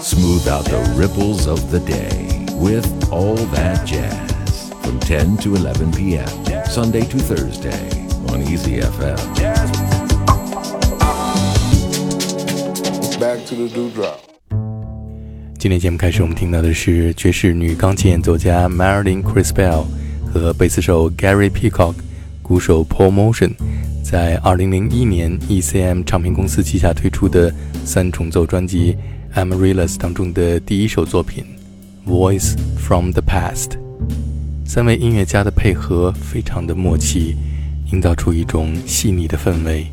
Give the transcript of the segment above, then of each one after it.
Smooth out the ripples of the day with All That Jazz from 10 to 11 p.m. Sunday to Thursday on Easy FM. Back to the dewdrop. 今天节目开始，我们听到的是爵士女钢琴演奏家 Marilyn Crispell 和贝斯手 Gary Peacock、鼓手 Paul Motion 在2001年 ECM 唱片公司旗下推出的三重奏专辑《Amaryllis》当中的第一首作品《Voice from the Past》。三位音乐家的配合非常的默契，营造出一种细腻的氛围。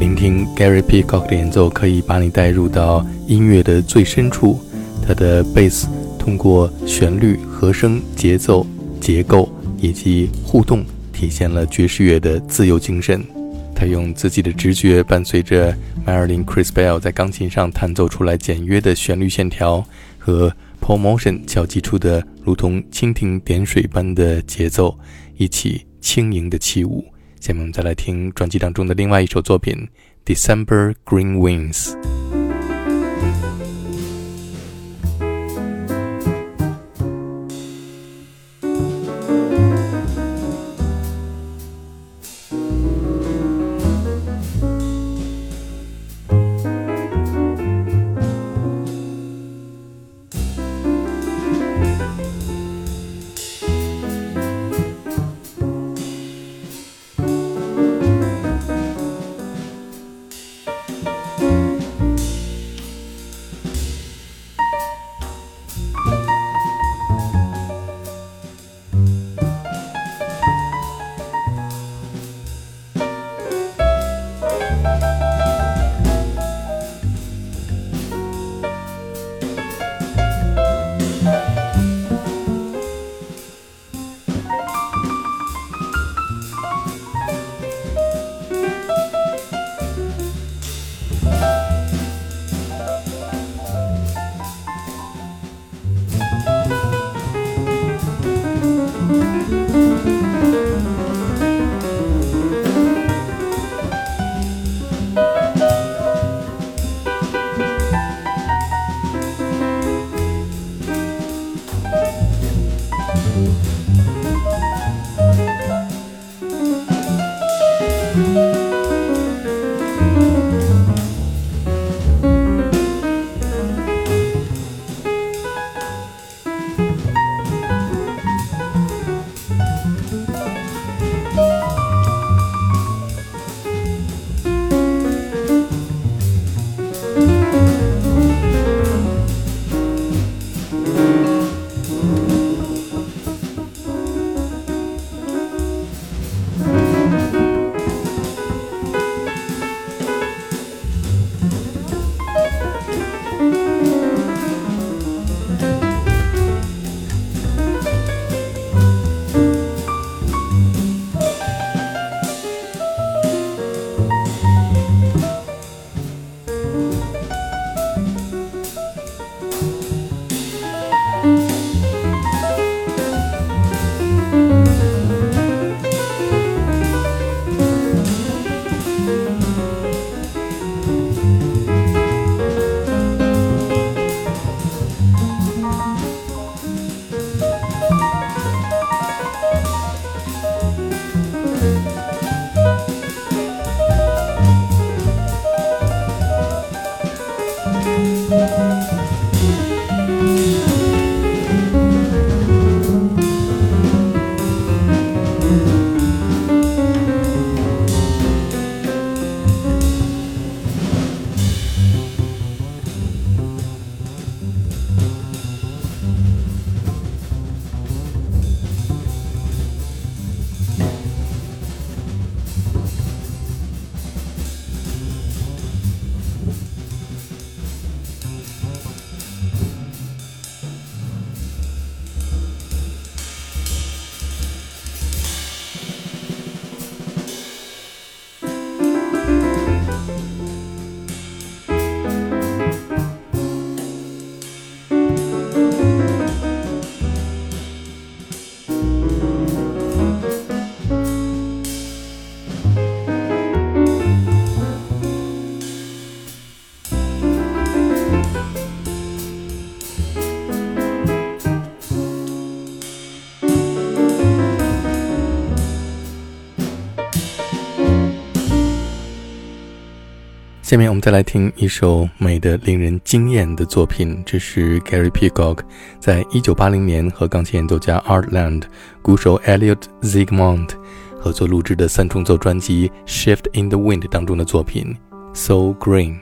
聆听 Gary Peacock 的演奏，可以把你带入到音乐的最深处。他的贝斯通过旋律、和声、节奏、结构以及互动，体现了爵士乐的自由精神。他用自己的直觉，伴随着 Marilyn Chris Bell 在钢琴上弹奏出来简约的旋律线条和 Paul Motion 敲击出的如同蜻蜓点水般的节奏，一起轻盈的起舞。下面我们再来听专辑当中的另外一首作品《December Green Wings》。下面我们再来听一首美的令人惊艳的作品，这是 Gary Peacock 在一九八零年和钢琴演奏家 Art Land、鼓手 Elliot Zigmond 合作录制的三重奏专辑《Shift in the Wind》当中的作品《So Green》。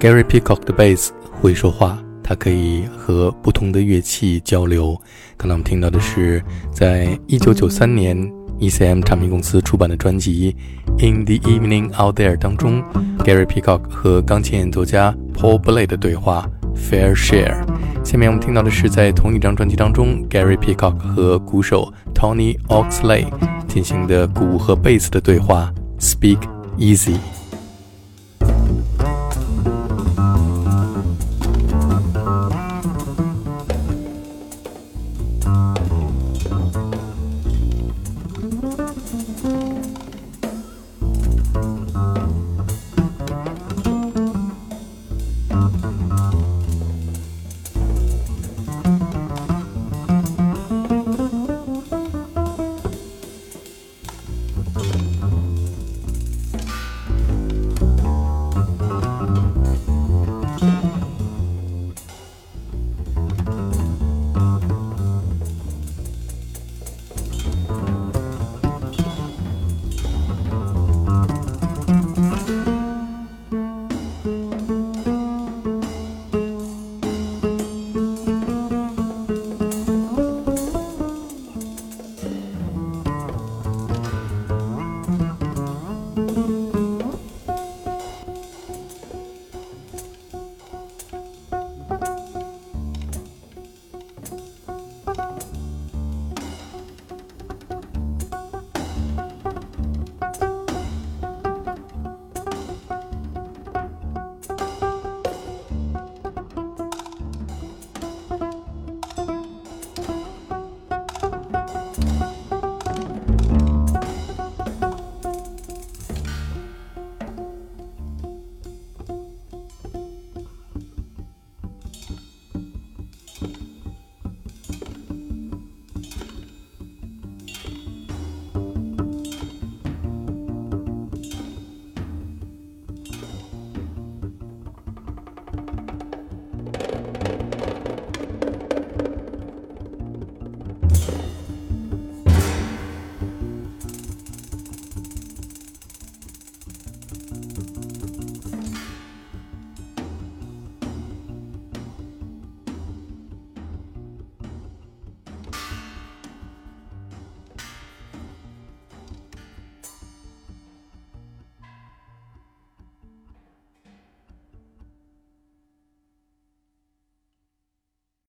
Gary Peacock 的贝斯会说话，它可以和不同的乐器交流。刚才我们听到的是，在一九九三年 ECM 唱片公司出版的专辑《In the Evening Out There》当中，Gary Peacock 和钢琴演奏家 Paul Bley 的对话《Fair Share》。下面我们听到的是在同一张专辑当中，Gary Peacock 和鼓手 Tony Oxley 进行的鼓和贝斯的对话《Speak Easy》。